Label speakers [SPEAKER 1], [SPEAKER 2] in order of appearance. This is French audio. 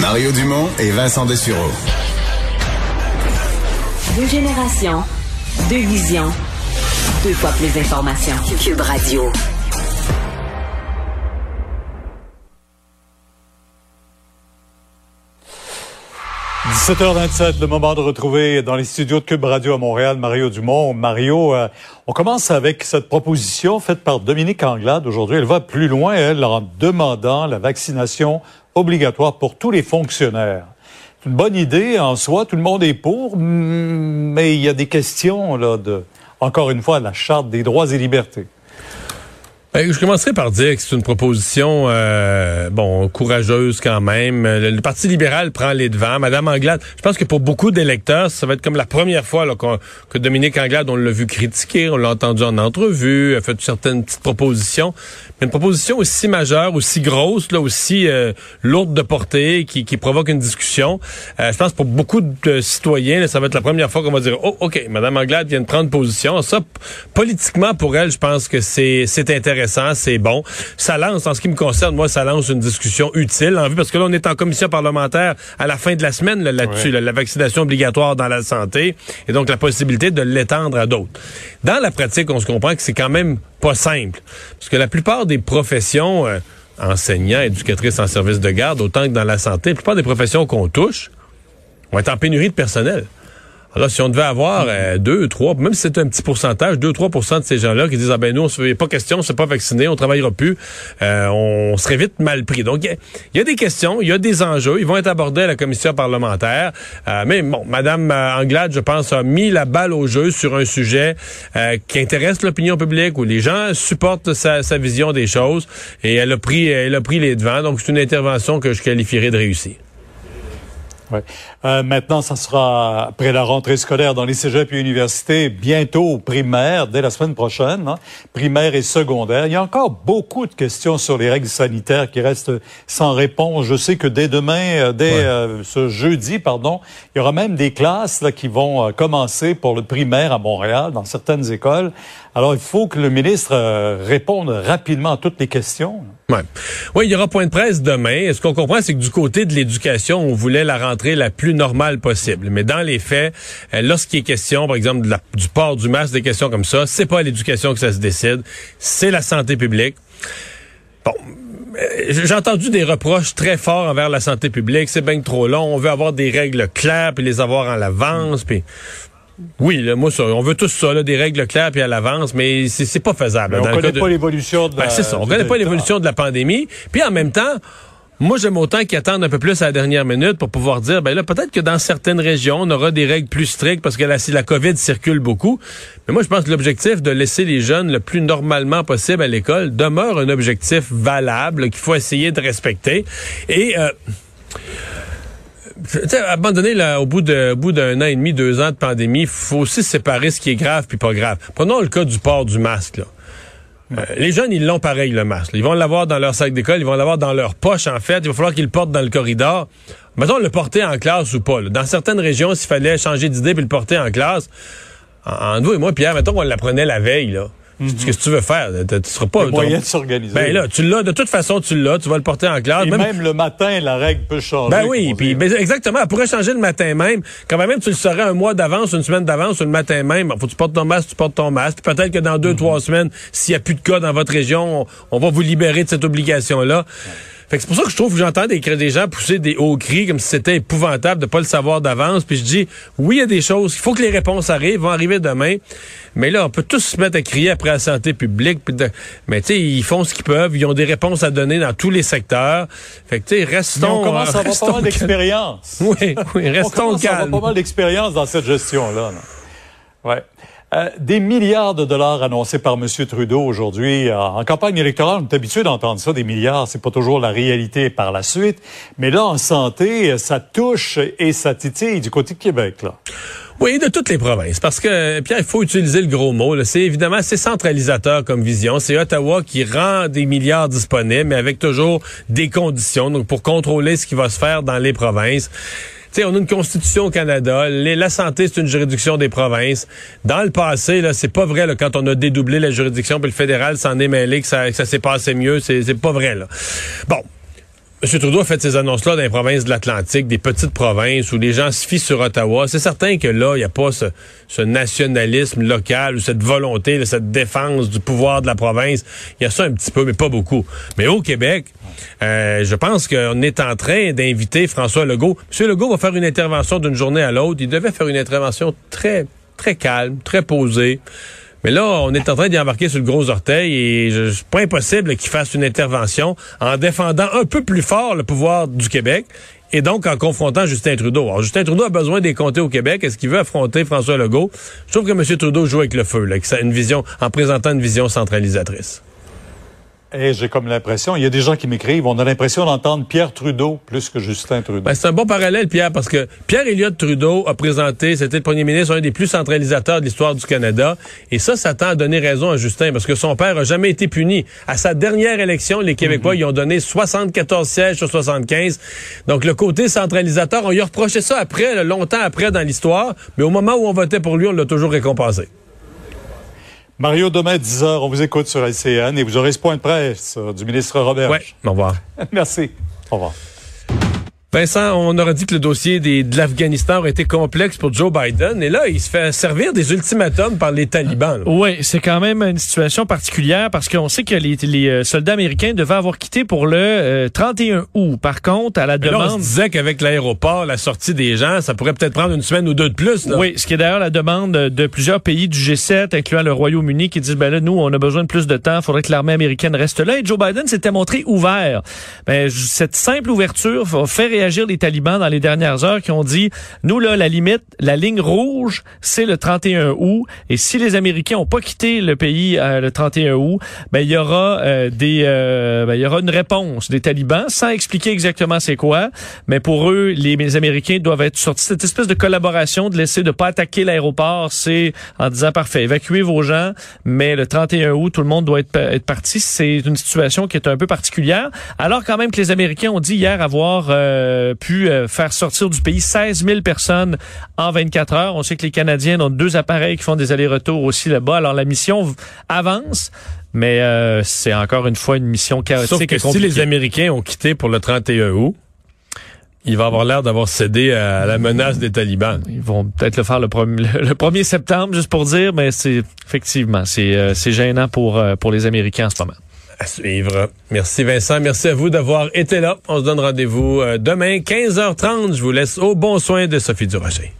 [SPEAKER 1] Mario Dumont et Vincent Dessureau.
[SPEAKER 2] Deux générations, deux visions, deux fois plus d'informations. Cube Radio.
[SPEAKER 3] 17h27, le moment de retrouver dans les studios de Cube Radio à Montréal Mario Dumont. Mario, euh, on commence avec cette proposition faite par Dominique Anglade aujourd'hui. Elle va plus loin, elle, en demandant la vaccination obligatoire pour tous les fonctionnaires. C'est une bonne idée en soi, tout le monde est pour, mais il y a des questions là de, encore une fois, la charte des droits et libertés.
[SPEAKER 4] Ben, je commencerai par dire que c'est une proposition euh, bon courageuse quand même. Le, Parti libéral prend les devants. Madame Anglade, je pense que pour beaucoup d'électeurs, ça va être comme la première fois là, que Dominique Anglade, on l'a vu critiquer, on l'a entendu en entrevue, a fait certaines petites propositions. Mais une proposition aussi majeure, aussi grosse, là, aussi euh, lourde de portée, qui, qui provoque une discussion. Euh, je pense que pour beaucoup de citoyens, ça va être la première fois qu'on va dire Oh, OK, Madame Anglade vient de prendre position. Ça, politiquement, pour elle, je pense que c'est intéressant c'est bon. Ça lance, en ce qui me concerne, moi, ça lance une discussion utile en vue, parce que là, on est en commission parlementaire à la fin de la semaine là-dessus, la vaccination obligatoire dans la santé, et donc la possibilité de l'étendre à d'autres. Dans la pratique, on se comprend que c'est quand même pas simple, parce que la plupart des professions, euh, enseignants, éducatrices en service de garde, autant que dans la santé, la plupart des professions qu'on touche, vont être en pénurie de personnel. Alors, si on devait avoir euh, deux, trois, même si c'est un petit pourcentage, 2-3% de ces gens-là qui disent, ah ben nous, on ne pas question, on ne pas vacciné, on travaillera plus, euh, on serait vite mal pris. Donc, il y, a des questions, il y a des enjeux, ils vont être abordés à la commission parlementaire. Euh, mais bon, Madame Anglade, je pense, a mis la balle au jeu sur un sujet qui intéresse l'opinion publique, où les gens supportent sa, sa, vision des choses, et elle a pris, elle a pris les devants. Donc, c'est une intervention que je qualifierais de réussie.
[SPEAKER 3] Ouais. Euh, maintenant, ça sera après la rentrée scolaire dans les cégeps et universités, bientôt primaire, dès la semaine prochaine, hein, primaire et secondaire. Il y a encore beaucoup de questions sur les règles sanitaires qui restent sans réponse. Je sais que dès demain, euh, dès euh, ce jeudi, pardon, il y aura même des classes là, qui vont euh, commencer pour le primaire à Montréal, dans certaines écoles. Alors, il faut que le ministre réponde rapidement à toutes les questions.
[SPEAKER 4] Ouais. Oui, il y aura point de presse demain. Ce qu'on comprend, c'est que du côté de l'éducation, on voulait la rentrée la plus normale possible. Mais dans les faits, euh, lorsqu'il est question, par exemple, du port du masque, des questions comme ça, c'est pas l'éducation que ça se décide, c'est la santé publique. Bon, euh, j'ai entendu des reproches très forts envers la santé publique. C'est bien trop long. On veut avoir des règles claires puis les avoir en l'avance. Puis oui, là, moi, on veut tous ça, des règles claires puis à l'avance, mais c'est pas faisable.
[SPEAKER 3] on connaît pas l'évolution de
[SPEAKER 4] ben, la... c'est ça, on connaît pas l'évolution de la pandémie. Puis en même temps, moi, j'aime autant qu'ils attendent un peu plus à la dernière minute pour pouvoir dire, ben là, peut-être que dans certaines régions, on aura des règles plus strictes parce que la, la COVID circule beaucoup. Mais moi, je pense que l'objectif de laisser les jeunes le plus normalement possible à l'école demeure un objectif valable qu'il faut essayer de respecter. Et... Euh, abandonner là, au bout de bout d'un an et demi, deux ans de pandémie, faut aussi séparer ce qui est grave puis pas grave. Prenons le cas du port du masque. Là. Euh, les jeunes, ils l'ont pareil, le masque. Ils vont l'avoir dans leur sac d'école, ils vont l'avoir dans leur poche, en fait. Il va falloir qu'ils le portent dans le corridor. Mettons, le porter en classe ou pas. Dans certaines régions, s'il fallait changer d'idée puis le porter en classe, en, en, vous et moi, Pierre, mettons qu'on l'apprenait la veille, là. Qu'est-ce que tu veux faire? Tu seras pas.
[SPEAKER 3] Le moyen de s'organiser.
[SPEAKER 4] Ben là, tu l'as. De toute façon, tu l'as. Tu vas le porter en classe.
[SPEAKER 3] Et même, le matin, la règle peut changer.
[SPEAKER 4] Ben oui. Puis, ben, exactement. Elle pourrait changer le matin même. Quand même, tu le saurais un mois d'avance, une semaine d'avance, le matin même. Faut que tu portes ton masque, tu portes ton masque. Peut-être que dans deux, mhm. trois semaines, s'il n'y a plus de cas dans votre région, on, va vous libérer de cette obligation-là. Fait que c'est pour ça que je trouve que j'entends des, des gens pousser des hauts cris comme si c'était épouvantable de pas le savoir d'avance. Puis je dis, oui, il y a des choses, il faut que les réponses arrivent, vont arriver demain. Mais là, on peut tous se mettre à crier après la santé publique. Mais tu sais, ils font ce qu'ils peuvent, ils ont des réponses à donner dans tous les secteurs. Fait que tu sais, restons... Mais
[SPEAKER 3] on commence à avoir pas mal d'expérience.
[SPEAKER 4] oui, oui, restons on commence
[SPEAKER 3] À avoir pas mal d'expérience dans cette gestion-là. Ouais. Euh, des milliards de dollars annoncés par M. Trudeau aujourd'hui euh, en campagne électorale. On est habitué d'entendre ça, des milliards. C'est pas toujours la réalité par la suite. Mais là, en santé, ça touche et ça titille du côté de Québec, là.
[SPEAKER 4] Oui, de toutes les provinces. Parce que, Pierre, il faut utiliser le gros mot. C'est évidemment, c'est centralisateur comme vision. C'est Ottawa qui rend des milliards disponibles, mais avec toujours des conditions, donc pour contrôler ce qui va se faire dans les provinces sais, on a une constitution au Canada. la santé, c'est une juridiction des provinces. Dans le passé, là, c'est pas vrai là, quand on a dédoublé la juridiction, puis le fédéral s'en est mêlé, que ça, ça s'est passé mieux. C'est pas vrai. Là. Bon, M. Trudeau a fait ces annonces-là dans les provinces de l'Atlantique, des petites provinces où les gens se fient sur Ottawa. C'est certain que là, il n'y a pas ce, nationalisme local ou cette volonté, cette défense du pouvoir de la province. Il y a ça un petit peu, mais pas beaucoup. Mais au Québec, euh, je pense qu'on est en train d'inviter François Legault. M. Legault va faire une intervention d'une journée à l'autre. Il devait faire une intervention très, très calme, très posée. Mais là, on est en train d'y embarquer sur le gros orteil et c'est pas impossible qu'il fasse une intervention en défendant un peu plus fort le pouvoir du Québec et donc en confrontant Justin Trudeau. Alors, Justin Trudeau a besoin des comtés au Québec. Est-ce qu'il veut affronter François Legault? Je trouve que M. Trudeau joue avec le feu, là, une vision, en présentant une vision centralisatrice.
[SPEAKER 3] Et j'ai comme l'impression, il y a des gens qui m'écrivent, on a l'impression d'entendre Pierre Trudeau plus que Justin Trudeau.
[SPEAKER 4] Ben, c'est un bon parallèle, Pierre, parce que Pierre Elliott Trudeau a présenté, c'était le premier ministre, un des plus centralisateurs de l'histoire du Canada. Et ça, ça tend à donner raison à Justin, parce que son père a jamais été puni. À sa dernière élection, les Québécois, ils ont donné 74 sièges sur 75. Donc, le côté centralisateur, on lui a reproché ça après, longtemps après dans l'histoire, mais au moment où on votait pour lui, on l'a toujours récompensé.
[SPEAKER 3] Mario, demain, 10 h, on vous écoute sur LCN et vous aurez ce point de presse euh, du ministre Robert.
[SPEAKER 4] Oui, au revoir.
[SPEAKER 3] Merci. Au revoir.
[SPEAKER 4] Vincent, on aurait dit que le dossier des, de l'Afghanistan aurait été complexe pour Joe Biden. Et là, il se fait servir des ultimatums par les talibans.
[SPEAKER 5] Oui, c'est quand même une situation particulière parce qu'on sait que les, les, euh, soldats américains devaient avoir quitté pour le 31 euh, août. Par contre, à la demande... Là,
[SPEAKER 4] on se disait qu'avec l'aéroport, la sortie des gens, ça pourrait peut-être prendre une semaine ou deux de plus. Là.
[SPEAKER 5] Oui, ce qui est d'ailleurs la demande de plusieurs pays du G7, incluant le Royaume-Uni, qui disent, ben là, nous, on a besoin de plus de temps, il faudrait que l'armée américaine reste là. Et Joe Biden s'était montré ouvert. Ben, cette simple ouverture va faire réagir les talibans dans les dernières heures qui ont dit, nous là, la limite, la ligne rouge, c'est le 31 août. Et si les Américains ont pas quitté le pays euh, le 31 août, ben il y aura euh, des, euh, ben, il y aura une réponse des talibans sans expliquer exactement c'est quoi. Mais pour eux, les, les, Américains doivent être sortis cette espèce de collaboration de laisser de pas attaquer l'aéroport, c'est en disant parfait, évacuez vos gens, mais le 31 août, tout le monde doit être, être parti. C'est une situation qui est un peu particulière. Alors quand même que les Américains ont dit hier avoir pu faire sortir du pays 16 000 personnes en 24 heures. On sait que les Canadiens ont deux appareils qui font des allers-retours aussi là-bas. Alors la mission avance. Mais euh, c'est encore une fois une mission chaotique
[SPEAKER 4] Sauf que si les Américains ont quitté pour le 31 août, il va avoir l'air d'avoir cédé à la menace des talibans.
[SPEAKER 5] Ils vont peut-être le faire le, premier, le 1er septembre, juste pour dire, mais c'est effectivement, c'est euh, gênant pour, euh, pour les Américains en ce moment
[SPEAKER 4] à suivre. Merci Vincent, merci à vous d'avoir été là. On se donne rendez-vous demain 15h30. Je vous laisse au bon soin de Sophie Durocher.